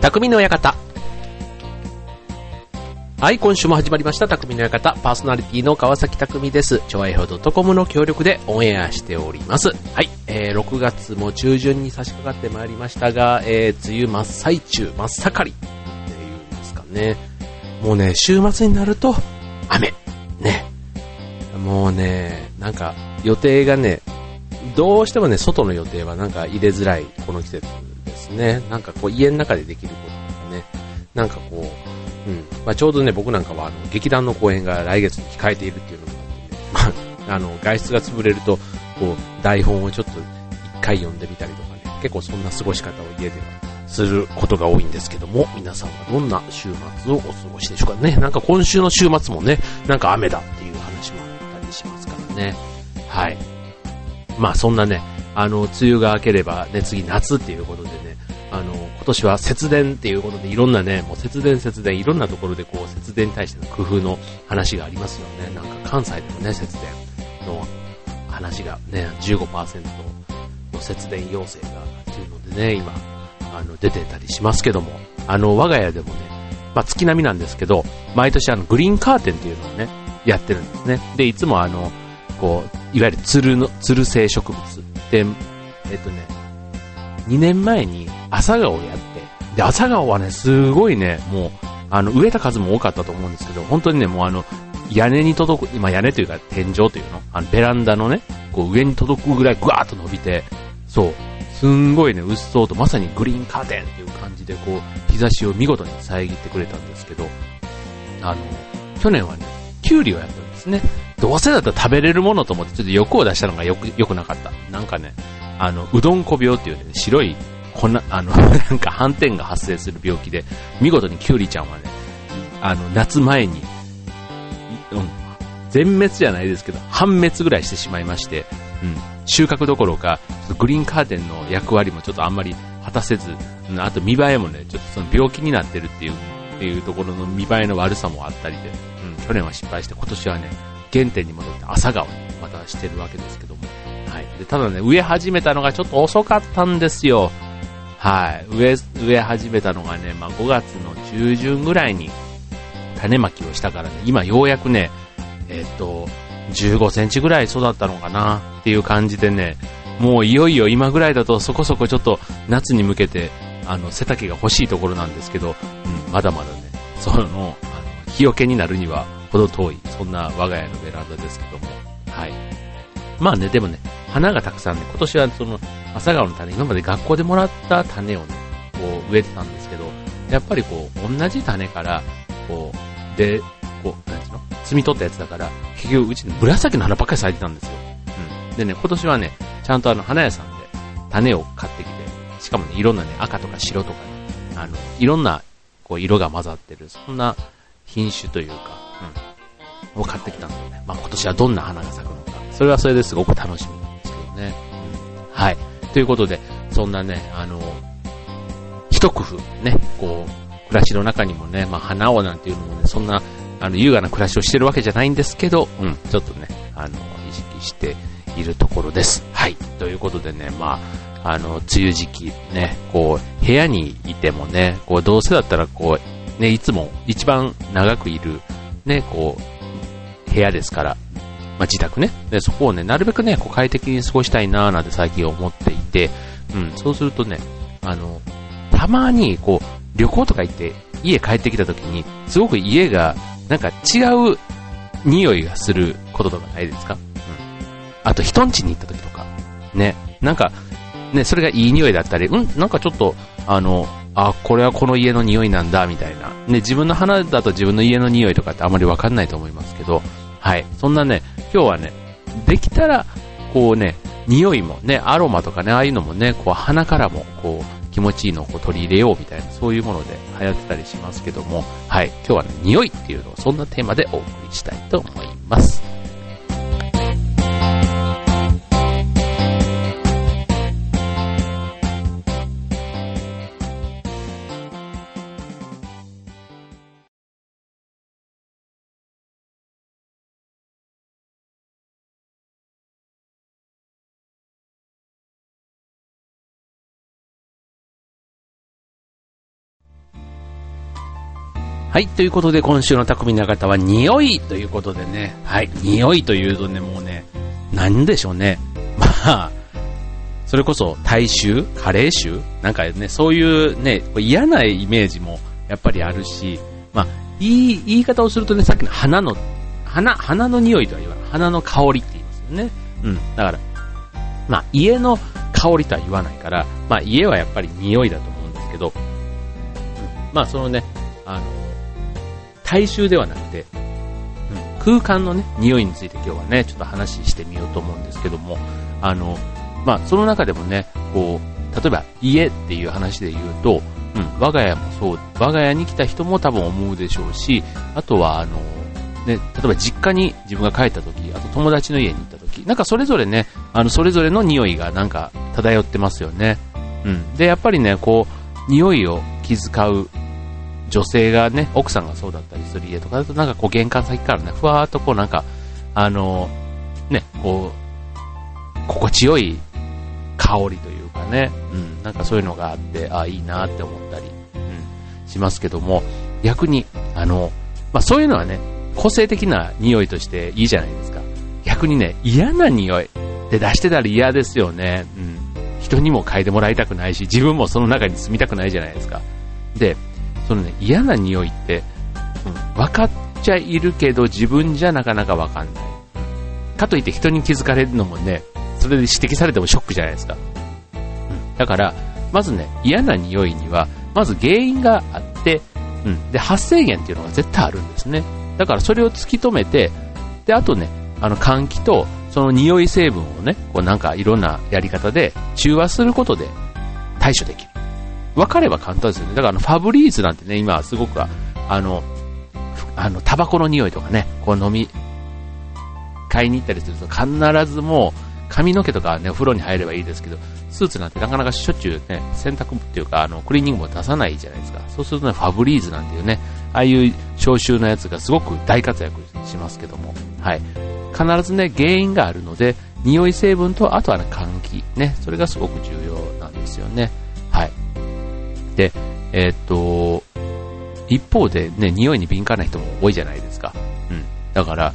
匠の館。はい、今週も始まりました、匠の館。パーソナリティの川崎匠です。超愛表 .com の協力でオンエアしております。はい、えー、6月も中旬に差し掛かってまいりましたが、えー、梅雨真っ最中、真っ盛りっていうんですかね。もうね、週末になると、雨。ね。もうね、なんか、予定がね、どうしてもね、外の予定はなんか入れづらい、この季節ですね。なんかこう、家の中でできることとかね、なんかこう、うん。まあ、ちょうどね、僕なんかは、あの、劇団の公演が来月に控えているっていうのもあってね、まあ、あの、外出が潰れると、こう、台本をちょっと一回読んでみたりとかね、結構そんな過ごし方を家ではすることが多いんですけども、皆さんはどんな週末をお過ごしでしょうかね。なんか今週の週末もね、なんか雨だっていう話もあったりしますからね。はい。まあそんなね、あの、梅雨が明ければね、次夏っていうことでね、あの、今年は節電っていうことでいろんなね、もう節電節電、いろんなところでこう節電に対しての工夫の話がありますよね。なんか関西でもね、節電の話がね、15%の節電要請がっていうのでね、今、あの、出てたりしますけども、あの、我が家でもね、まあ月並みなんですけど、毎年あの、グリーンカーテンっていうのをね、やってるんですね。で、いつもあの、こう、いわゆるツルの、ツル性植物で、えっとね、2年前に朝顔をやって、で、朝顔はね、すごいね、もう、あの、植えた数も多かったと思うんですけど、本当にね、もうあの、屋根に届く、今屋根というか天井というのあの、ベランダのね、こう上に届くぐらいぐわーっと伸びて、そう、すんごいね、うっそうと、まさにグリーンカーテンっていう感じで、こう、日差しを見事に遮ってくれたんですけど、あの、去年はね、キュウリをやったんですね。どうせだったら食べれるものと思って、ちょっと欲を出したのがよく、良くなかった。なんかね、あの、うどんこ病っていうね、白い粉、あの、なんか斑点が発生する病気で、見事にキュウリちゃんはね、あの、夏前に、うん、全滅じゃないですけど、半滅ぐらいしてしまいまして、うん、収穫どころか、グリーンカーテンの役割もちょっとあんまり果たせず、うん、あと見栄えもね、ちょっとその病気になってるっていう、っていうところの見栄えの悪さもあったりで、うん、去年は失敗して、今年はね、原点に戻って朝顔にまたしてるわけですけども、はい。で、ただね、植え始めたのがちょっと遅かったんですよ。はい。植え、植え始めたのがね、まあ、5月の中旬ぐらいに種まきをしたからね、今ようやくね、えっと、15センチぐらい育ったのかなっていう感じでね、もういよいよ今ぐらいだとそこそこちょっと夏に向けて、あの、背丈が欲しいところなんですけど、うん、まだまだね、その、あの、日よけになるには程遠い、そんな我が家のベランダですけども、はい。まあね、でもね、花がたくさんね、今年はその、朝顔の種、今まで学校でもらった種をね、こう植えてたんですけど、やっぱりこう、同じ種から、こう、で、こう、なんていうの？摘み取ったやつだから、結局うちに紫の花ばっかり咲いてたんですよ。うん。でね、今年はね、ちゃんとあの、花屋さんで種を買ってきて、しかもね、いろんなね、赤とか白とかね、あの、いろんな、こう、色が混ざってる、そんな品種というか、うん、を買ってきたんでね、まあ今年はどんな花が咲くのか、それはそれですごく楽しみなんですけどね。うん、はい。ということで、そんなね、あの、一工夫、ね、こう、暮らしの中にもね、まあ花をなんていうのもね、そんな、あの、優雅な暮らしをしてるわけじゃないんですけど、うん、ちょっとね、あの、意識しているところです。はい。ということでね、まあ、あの、梅雨時期ね、こう、部屋にいてもね、こう、どうせだったらこう、ね、いつも一番長くいる、ね、こう、部屋ですから、まあ、自宅ね。で、そこをね、なるべくね、こう快適に過ごしたいなーなんて最近思っていて、うん、そうするとね、あの、たまに、こう、旅行とか行って、家帰ってきた時に、すごく家が、なんか違う匂いがすることとかないですか？うん。あと、人ん家に行った時とか、ね、なんか、ね、それがいい匂いだったり、うん、なんかちょっと、あの、あ、これはこの家の匂いなんだ、みたいな。ね、自分の花だと自分の家の匂いとかってあまりわかんないと思いますけど、はい。そんなね、今日はね、できたら、こうね、匂いもね、アロマとかね、ああいうのもね、こう鼻からも、こう、気持ちいいのをこう取り入れようみたいな、そういうもので流行ってたりしますけども、はい。今日はね、匂いっていうのをそんなテーマでお送りしたいと思います。はい、ということで今週の匠の方は匂いということでね、はい、匂いというとね、もうね、何でしょうね。まあ、それこそ大衆カレー臭なんかね、そういうね、嫌なイメージもやっぱりあるし、まあ、いい言い方をするとね、さっきの花の、花、花の匂いとは言わない。花の香りって言いますよね。うん。だから、まあ、家の香りとは言わないから、まあ、家はやっぱり匂いだと思うんですけど、うん、まあ、そのね、あの、大衆ではなくて、うん、空間のね、匂いについて今日はね、ちょっと話してみようと思うんですけども、あの、まあ、その中でもね、こう、例えば家っていう話で言うと、うん、我が家もそう、我が家に来た人も多分思うでしょうし、あとは、あの、ね、例えば実家に自分が帰った時、あと友達の家に行った時、なんかそれぞれね、あの、それぞれの匂いがなんか漂ってますよね。うん。で、やっぱりね、こう、匂いを気遣う女性がね、奥さんがそうだったりする家とかだと、なんかこう玄関先からね、ふわーっとこうなんか、あの、ね、こう、心地よい香りというかね、うん、なんかそういうのがあって、あいいなって思ったり、うん、しますけども、逆に、あの、まあそういうのはね、個性的な匂いとしていいじゃないですか。逆にね、嫌な匂いで出してたら嫌ですよね。うん。人にも嗅いでもらいたくないし、自分もその中に住みたくないじゃないですか。で、そのね、嫌な匂いって、うん、分かっちゃいるけど自分じゃなかなか分かんない。かといって人に気づかれるのもね、それで指摘されてもショックじゃないですか。うん、だから、まずね、嫌な匂いには、まず原因があって、うん、で、発生源っていうのが絶対あるんですね。だからそれを突き止めて、で、あとね、あの換気と、その匂い成分をね、こうなんかいろんなやり方で中和することで対処できる。分かれば簡単ですよね。だからあのファブリーズなんてね、今はすごくあの、あの、タバコの匂いとかね、こう飲み、買いに行ったりすると必ずもう髪の毛とかね、お風呂に入ればいいですけど、スーツなんてなかなかしょっちゅうね、洗濯っていうか、あの、クリーニングも出さないじゃないですか。そうするとね、ファブリーズなんていうね、ああいう消臭のやつがすごく大活躍しますけども、はい。必ずね、原因があるので、匂い成分と、あとはね、換気。ね、それがすごく重要なんですよね。で、えー、っと、一方でね、匂いに敏感な人も多いじゃないですか。うん。だから、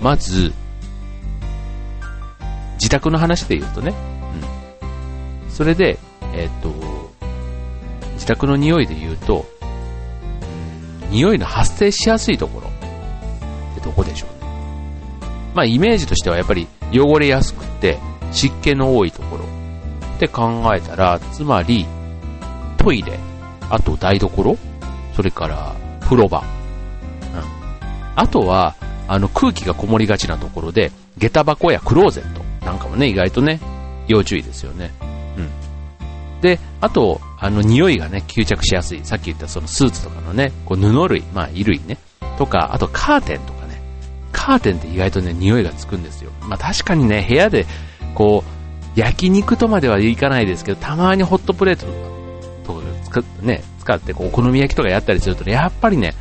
まず、自宅の話で言うとね、うん。それで、えっ、と、自宅の匂いで言うと、うん、匂いの発生しやすいところってどこでしょうね。まあ、イメージとしてはやっぱり汚れやすくて湿気の多いところって考えたら、つまり、トイレ、あと台所、それから風呂場、うん。あとは、あの空気がこもりがちなところで、下駄箱やクローゼット、なんかもね、意外とね、要注意ですよね。うん。で、あと、あの、匂いがね、吸着しやすい。さっき言ったそのスーツとかのね、こう布類、まあ、衣類ね。とか、あとカーテンとかね。カーテンって意外とね、匂いがつくんですよ。まあ、確かにね、部屋で、こう、焼肉とまではいかないですけど、たまにホットプレートとか使ってね、使ってこう、お好み焼きとかやったりすると、ね、やっぱりね、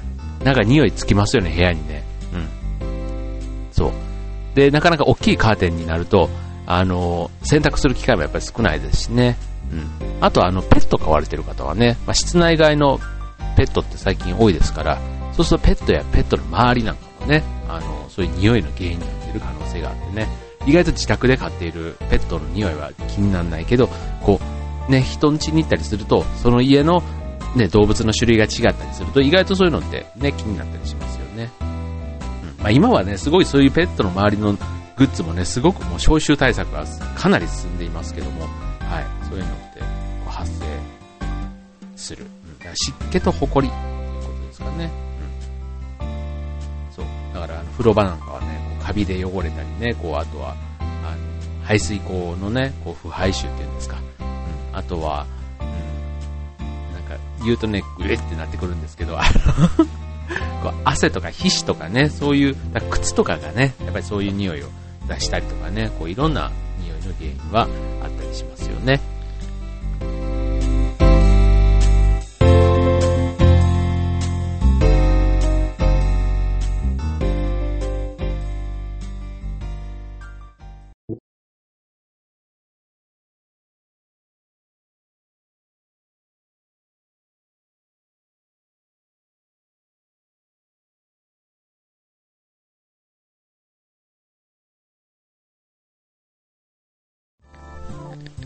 なんか匂いつきますよね、部屋にね。うん。そう。で、なかなか大きいカーテンになると、あの、洗濯する機会もやっぱり少ないですしね。うん。あとあの、ペット飼われてる方はね、まあ、室内外のペットって最近多いですから、そうするとペットやペットの周りなんかもね、あの、そういう匂いの原因になっている可能性があってね、意外と自宅で飼っているペットの匂いは気にならないけど、こう、ね、人ん家に行ったりすると、その家のね、動物の種類が違ったりすると、意外とそういうのってね、気になったりしますよね。うん。まあ今はね、すごいそういうペットの周りのグッズもね、すごくもう消臭対策がかなり進んでいますけども、はい、そういうのって発生する。うん、だから湿気と埃っていうことですかね。うん。そう。だから、風呂場なんかはね、こうカビで汚れたりね、こう、あとは、あの、排水口のね、こう、腐敗臭っていうんですか。あとは、うん、なんか、言うとね、グレってなってくるんですけど、あの こう汗とか皮脂とかね、そういう、靴とかがね、やっぱりそういう匂いを出したりとかね、こういろんな匂いの原因はあったりしますよね。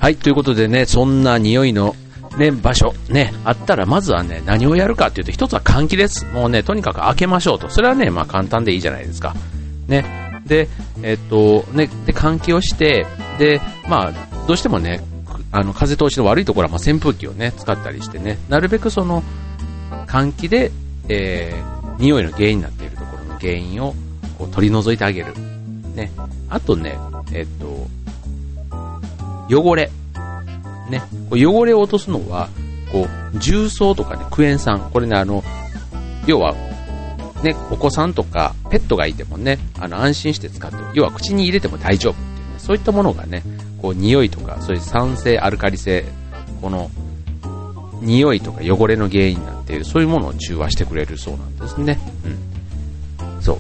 はい、ということでね、そんな匂いのね、場所、ね、あったら、まずはね、何をやるかっていうと、一つは換気です。もうね、とにかく開けましょうと。それはね、まあ簡単でいいじゃないですか。ね。で、えっと、ね、で、換気をして、で、まあ、どうしてもね、あの、風通しの悪いところは、まあ、扇風機をね、使ったりしてね、なるべくその、換気で、えー、匂いの原因になっているところの原因を、こう、取り除いてあげる。ね。あとね、えっと、汚れ。ね。汚れを落とすのは、こう、重曹とかね、クエン酸。これね、あの、要は、ね、お子さんとかペットがいてもね、あの、安心して使って、要は口に入れても大丈夫っていうね、そういったものがね、こう、匂いとか、そういう酸性、アルカリ性、この、匂いとか汚れの原因なっている、そういうものを中和してくれるそうなんですね。うん。そう。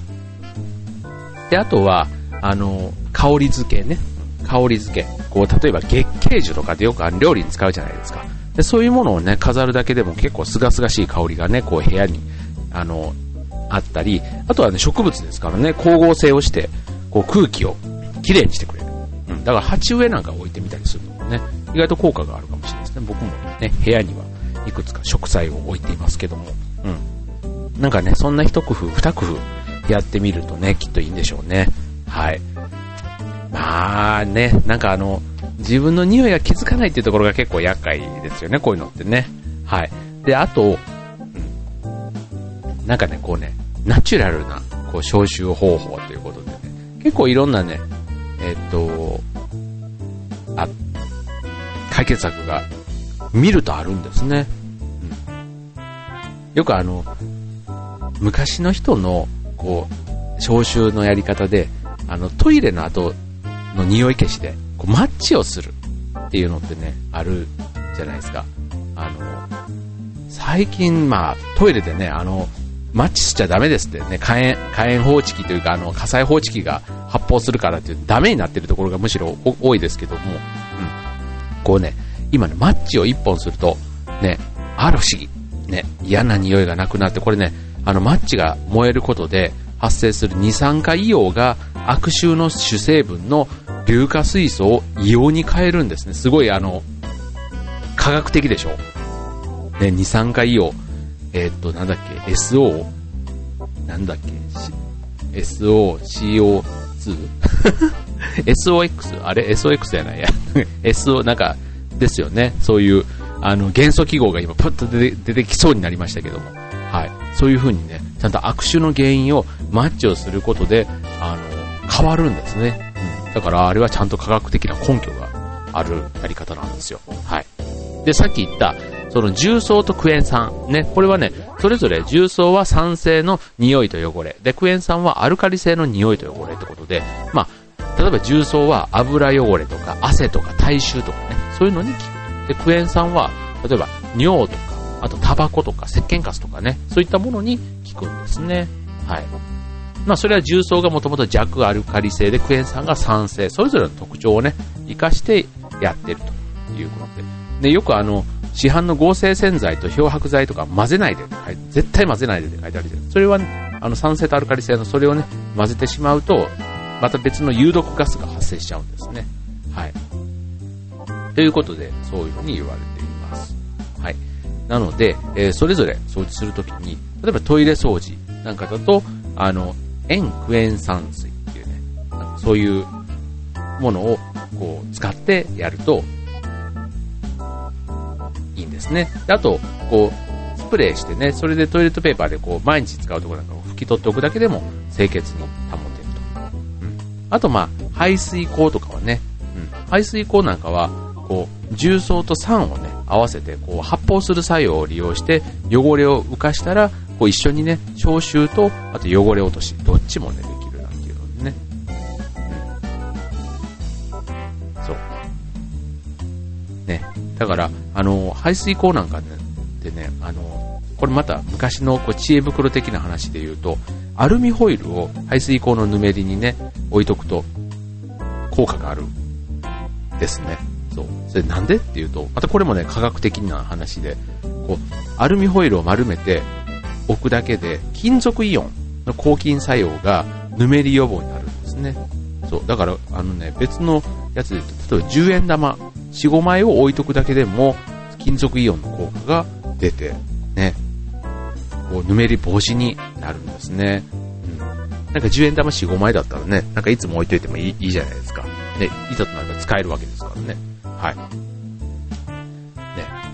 で、あとは、あの、香り付けね。香り付け。こう、例えば月桂樹とかでよくあの料理に使うじゃないですか。で、そういうものをね、飾るだけでも結構清々しい香りがね、こう部屋に、あの、あったり、あとはね、植物ですからね、光合成をして、こう空気をきれいにしてくれる。うん。だから鉢植えなんか置いてみたりするのもね、意外と効果があるかもしれないですね。僕もね、部屋にはいくつか植栽を置いていますけども、うん。なんかね、そんな一工夫、二工夫やってみるとね、きっといいんでしょうね。はい。まあね、なんかあの、自分の匂いが気づかないっていうところが結構厄介ですよね、こういうのってね。はい。で、あと、うん、なんかね、こうね、ナチュラルな、こう、消臭方法ということでね、結構いろんなね、えっと、あ、解決策が見るとあるんですね。うん、よくあの、昔の人の、こう、消臭のやり方で、あの、トイレの後の匂い消しで、こうマッチをするっていうのってね、あるじゃないですか。あの、最近、まあ、トイレでね、あの、マッチしちゃダメですってね、火炎、火炎放置器というか、あの、火災報知器が発砲するからっていうダメになってるところがむしろ多いですけども、うん。こうね、今ね、マッチを1本すると、ね、ある不思議。ね、嫌な匂いがなくなって、これね、あの、マッチが燃えることで発生する二酸化硫黄が悪臭の主成分の硫化水素を硫黄に変えるんですね。すごいあの、科学的でしょ。ね、二酸化硫黄。えー、っと、なんだっけ、SO、なんだっけ、SO、CO2? SOX? あれ ?SOX じゃないや。SO、なんか、ですよね。そういう、あの、元素記号が今、パッと出て出てきそうになりましたけども。はい。そういう風にね、ちゃんと悪臭の原因をマッチをすることで、あの、変わるんですね。うん。だから、あれはちゃんと科学的な根拠があるやり方なんですよ。はい。で、さっき言った、その重曹とクエン酸。ね、これはね、それぞれ重曹は酸性の匂いと汚れ。で、クエン酸はアルカリ性の匂いと汚れってことで、まあ、例えば重曹は油汚れとか汗とか体臭とかね、そういうのに効くと。で、クエン酸は、例えば尿とか、あとタバコとか石鹸カスとかね、そういったものに効くんですね。はい。まあ、それは重曹がもともと弱アルカリ性でクエン酸が酸性、それぞれの特徴をね、活かしてやってるということで。で、よくあの、市販の合成洗剤と漂白剤とか混ぜないで絶対混ぜないでって書いてあるじゃん。それは、ね、あの酸性とアルカリ性のそれをね、混ぜてしまうと、また別の有毒ガスが発生しちゃうんですね。はい。ということで、そういうふうに言われています。はい。なので、えー、それぞれ掃除するときに、例えばトイレ掃除なんかだと、あの、塩クエン酸水っていうね、そういうものをこう使ってやるといいんですね。であと、こう、スプレーしてね、それでトイレットペーパーでこう毎日使うところなんかを拭き取っておくだけでも清潔に保てると。うん。あとまあ、排水口とかはね、うん。排水口なんかは、こう、重曹と酸をね、合わせて、こう、発泡する作用を利用して、汚れを浮かしたら、こう一緒にね、消臭と、あと汚れ落とし、どちもね、できるなんていうのでね。うん。そう。ね。だから、あの、排水口なんかでね、あの、これまた昔のこう知恵袋的な話で言うと、アルミホイルを排水口のぬめりにね、置いとくと、効果がある。ですね。そう。それなんでっていうと、またこれもね、科学的な話で、こう、アルミホイルを丸めて置くだけで、金属イオンの抗菌作用がぬめり予防になるんですね。そう。だから、あのね、別のやつで言うと、例えば10円玉4、5枚を置いとくだけでも、金属イオンの効果が出て、ね、こう、ぬめり防止になるんですね。うん。なんか10円玉4、5枚だったらね、なんかいつも置いといてもいいいいじゃないですか。ね、いざとなったら使えるわけですからね。はい。ね、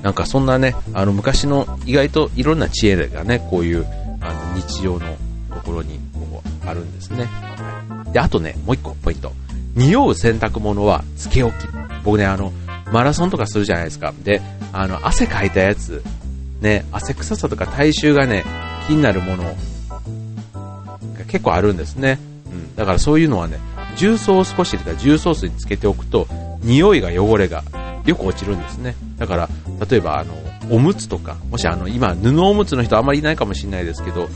なんかそんなね、あの昔の意外といろんな知恵がね、こういうあの日常のころにこうあるんですね。で、あとね、もう一個ポイント。匂う洗濯物はつけ置き。僕ね、あの、マラソンとかするじゃないですか。で、あの、汗かいたやつ、ね、汗臭さとか体臭がね、気になるものが結構あるんですね。うん。だからそういうのはね、重曹を少し入れた重曹水につけておくと、匂いが汚れがよく落ちるんですね。だから、例えばあの、おむつとか、もしあの、今、布おむつの人あんまりいないかもしれないですけど、うん。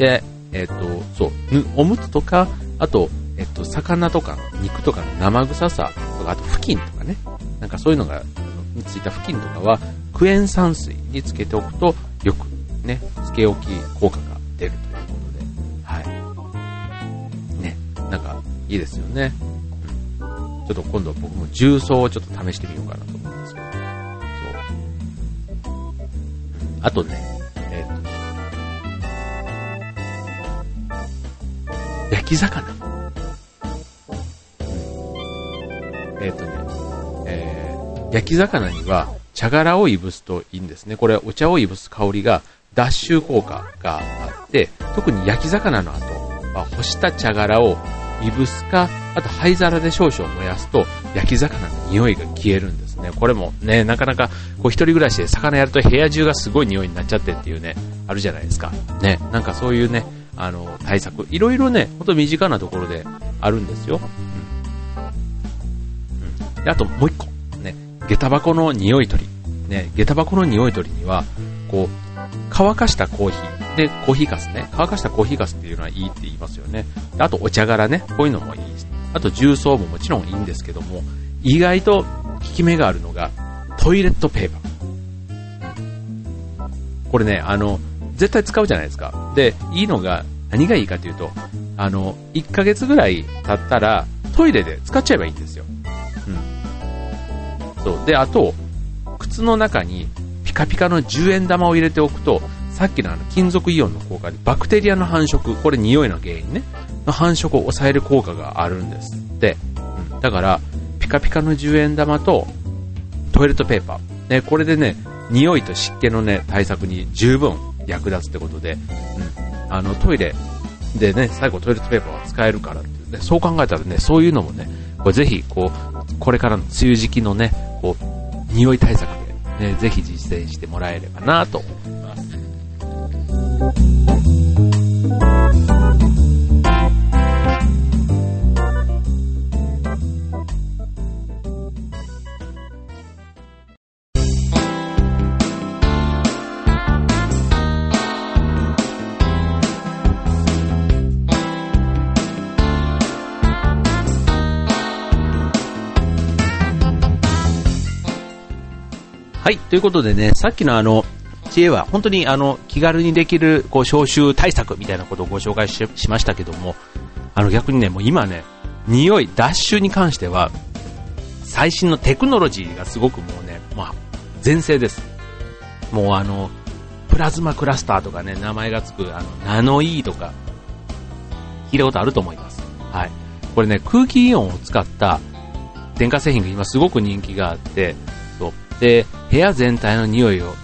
で、えっ、と、そう、おむつとか、あと、えっと、魚とか肉とかの生臭さとか、あと布巾とかね、なんかそういうのが、についた布巾とかは、クエン酸水につけておくと、よくね、つけ置き効果が出るということで、はい。ね、なんか、いいですよね。うん。ちょっと今度僕も重曹をちょっと試してみようかなと思うんですけど、そう。あとね、焼き魚。えっ、ー、とね、えー、焼き魚には茶殻をいぶすといいんですね。これお茶をいぶす香りが脱臭効果があって、特に焼き魚の後は干した茶殻をいぶすか、あと灰皿で少々燃やすと焼き魚の匂いが消えるんですね。これもね、なかなかこう一人暮らしで魚やると部屋中がすごい匂いになっちゃってっていうね、あるじゃないですか。ね、なんかそういうね、あの、対策、いろいろね、ほんと身近なところであるんですよ。で、あともう一個、ね、下駄箱の匂い取り。ね、下駄箱の匂い取りには、こう、乾かしたコーヒー。で、コーヒーかすね。乾かしたコーヒーかすっていうのはいいって言いますよね。あと、お茶柄ね。こういうのもいいし。あと、重曹ももちろんいいんですけども、意外と効き目があるのが、トイレットペーパー。これね、あの、絶対使うじゃないですか。で、いいのが、何がいいかというと、あの、1ヶ月ぐらい経ったら、トイレで使っちゃえばいいんですよ。そう。で、あと、靴の中にピカピカの10円玉を入れておくと、さっきのあの金属イオンの効果でバクテリアの繁殖、これ匂いの原因ね、の繁殖を抑える効果があるんですって。うん、だから、ピカピカの10円玉とトイレットペーパー。ね、これでね、匂いと湿気のね、対策に十分役立つってことで、うん、あの、トイレ。でね、最後トイレットペーパーは使えるからって、ね、そう考えたらね、そういうのもね、これぜひ、こう、これからの梅雨時期のね、こう、匂い対策で、ね、ぜひ実践してもらえればなと思います。はい。ということでね、さっきのあの、知恵は本当にあの、気軽にできる、こう、消臭対策みたいなことをご紹介しましたけども、あの、逆にね、もう今ね、匂い、脱臭に関しては、最新のテクノロジーがすごくもうね、まあ、全盛です。もうあの、プラズマクラスターとかね、名前がつく、あの、ナノイーとか、聞いたことあると思います。はい。これね、空気イオンを使った電化製品が今すごく人気があって、で、部屋全体の匂いを、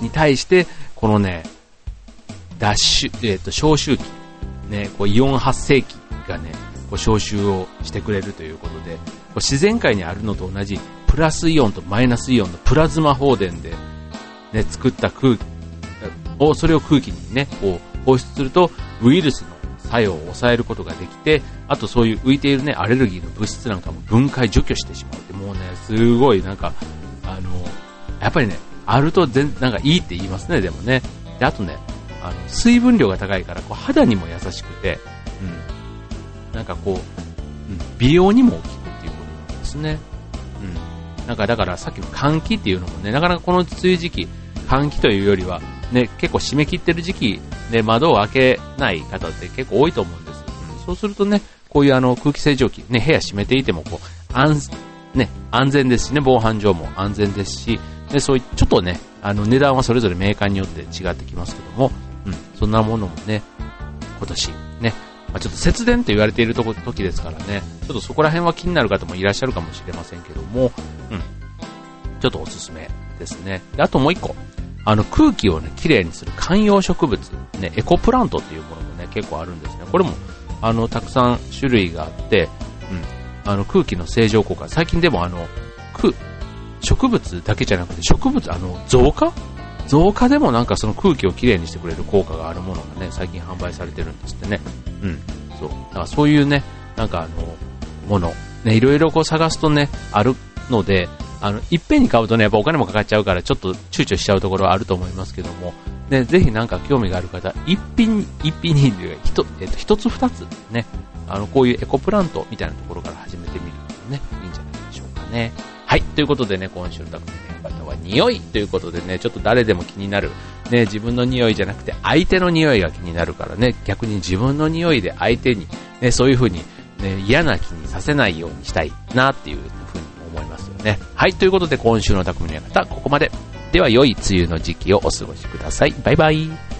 に対して、このね、脱臭、えっ、ー、と、消臭器、ね、こう、イオン発生器がね、こう、消臭をしてくれるということで、こう自然界にあるのと同じ、プラスイオンとマイナスイオンのプラズマ放電で、ね、作った空気を、それを空気にね、こう、放出すると、ウイルスの作用を抑えることができて、あとそういう浮いているね、アレルギーの物質なんかも分解除去してしまうって、もうね、すごいなんか、あの、やっぱりね、あると全、なんかいいって言いますね、でもね。で、あとね、あの、水分量が高いから、こう、肌にも優しくて、うん。なんかこう、うん、美容にも効くっていうことなんですね。うん。なんかだからさっきの換気っていうのもね、なかなかこの梅雨時期、換気というよりは、ね、結構締め切ってる時期、ね、窓を開けない方って結構多いと思うんです。うん、そうするとね、こういうあの空気清浄機、ね、部屋閉めていてもこう、安、ね、安全ですしね、防犯上も安全ですし、で、そういう、ちょっとね、あの、値段はそれぞれメーカーによって違ってきますけども、うん、そんなものもね、今年、ね、まあ、ちょっと節電と言われているとこ時ですからね、ちょっとそこら辺は気になる方もいらっしゃるかもしれませんけども、うん、ちょっとおすすめですね。であともう一個、あの空気をね、綺麗にする観葉植物、ね、エコプラントっていうものもね、結構あるんですね。これも、あの、たくさん種類があって、あの空気の清浄効果、最近でもあの、植物だけじゃなくて、植物、あの、増加増加でもなんかその空気をきれいにしてくれる効果があるものがね、最近販売されてるんですってね。うん。そう。だからそういうね、なんかあの、もの、ね、いろいろこう探すとね、あるので、あの、いっぺんに買うとね、やっぱお金もかかっちゃうから、ちょっと躊躇しちゃうところはあると思いますけども、ね、ぜひなんか興味がある方、一品、一品に、一、えっと、一つ二つ、ね、あの、こういうエコプラントみたいなところからね、いいんじゃないでしょうかね。はい。ということでね、今週の匠の方は匂いということでね、ちょっと誰でも気になる。ね、自分の匂いじゃなくて相手の匂いが気になるからね、逆に自分の匂いで相手に、ね、そういう風に、ね、嫌な気にさせないようにしたいなっていう風に思いますよね。はい。ということで今週の匠の方、ここまで。では良い梅雨の時期をお過ごしください。バイバイ。